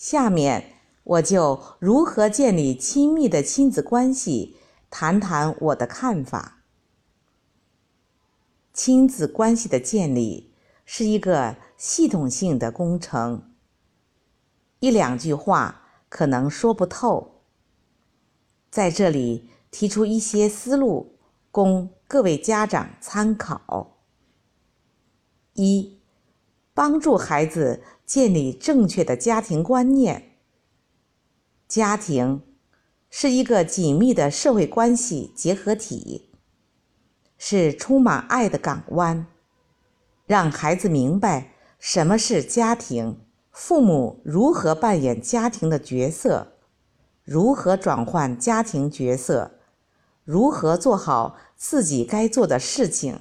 下面我就如何建立亲密的亲子关系，谈谈我的看法。亲子关系的建立是一个系统性的工程，一两句话可能说不透。在这里提出一些思路，供各位家长参考：一、帮助孩子。建立正确的家庭观念。家庭是一个紧密的社会关系结合体，是充满爱的港湾。让孩子明白什么是家庭，父母如何扮演家庭的角色，如何转换家庭角色，如何做好自己该做的事情，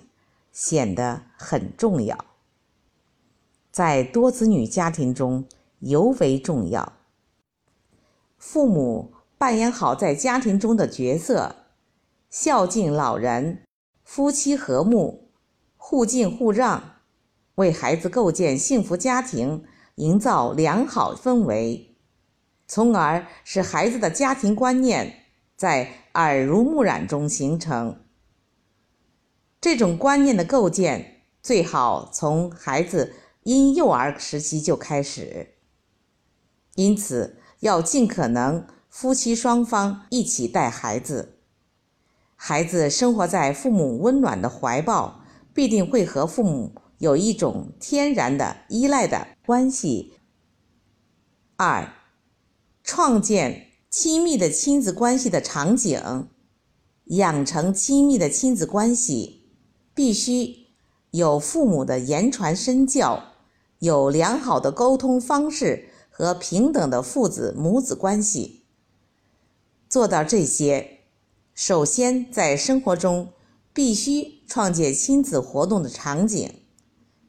显得很重要。在多子女家庭中尤为重要。父母扮演好在家庭中的角色，孝敬老人，夫妻和睦，互敬互让，为孩子构建幸福家庭，营造良好氛围，从而使孩子的家庭观念在耳濡目染中形成。这种观念的构建最好从孩子。因幼儿时期就开始，因此要尽可能夫妻双方一起带孩子。孩子生活在父母温暖的怀抱，必定会和父母有一种天然的依赖的关系。二，创建亲密的亲子关系的场景，养成亲密的亲子关系，必须有父母的言传身教。有良好的沟通方式和平等的父子母子关系，做到这些，首先在生活中必须创建亲子活动的场景，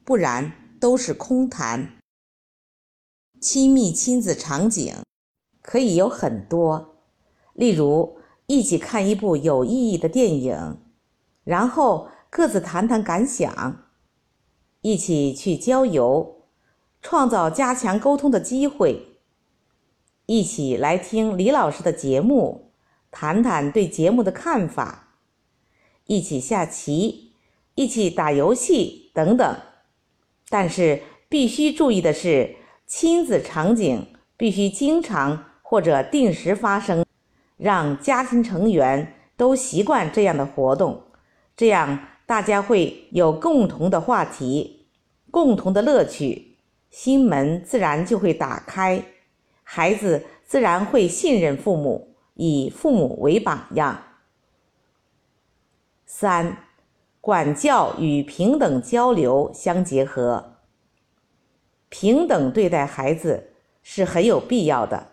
不然都是空谈。亲密亲子场景可以有很多，例如一起看一部有意义的电影，然后各自谈谈感想，一起去郊游。创造加强沟通的机会，一起来听李老师的节目，谈谈对节目的看法，一起下棋，一起打游戏等等。但是必须注意的是，亲子场景必须经常或者定时发生，让家庭成员都习惯这样的活动，这样大家会有共同的话题，共同的乐趣。心门自然就会打开，孩子自然会信任父母，以父母为榜样。三，管教与平等交流相结合，平等对待孩子是很有必要的。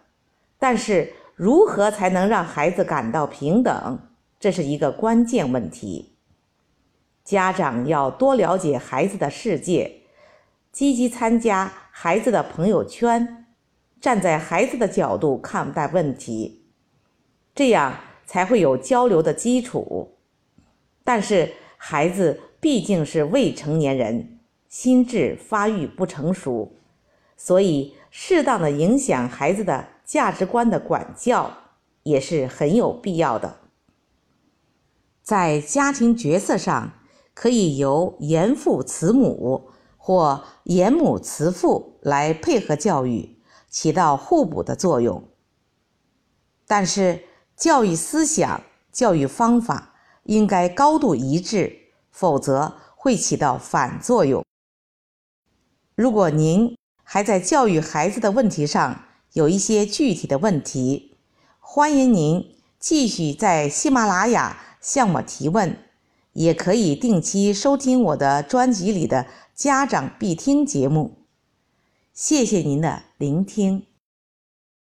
但是，如何才能让孩子感到平等，这是一个关键问题。家长要多了解孩子的世界。积极参加孩子的朋友圈，站在孩子的角度看待问题，这样才会有交流的基础。但是孩子毕竟是未成年人，心智发育不成熟，所以适当的影响孩子的价值观的管教也是很有必要的。在家庭角色上，可以由严父慈母。或严母慈父来配合教育，起到互补的作用。但是，教育思想、教育方法应该高度一致，否则会起到反作用。如果您还在教育孩子的问题上有一些具体的问题，欢迎您继续在喜马拉雅向我提问，也可以定期收听我的专辑里的。家长必听节目，谢谢您的聆听。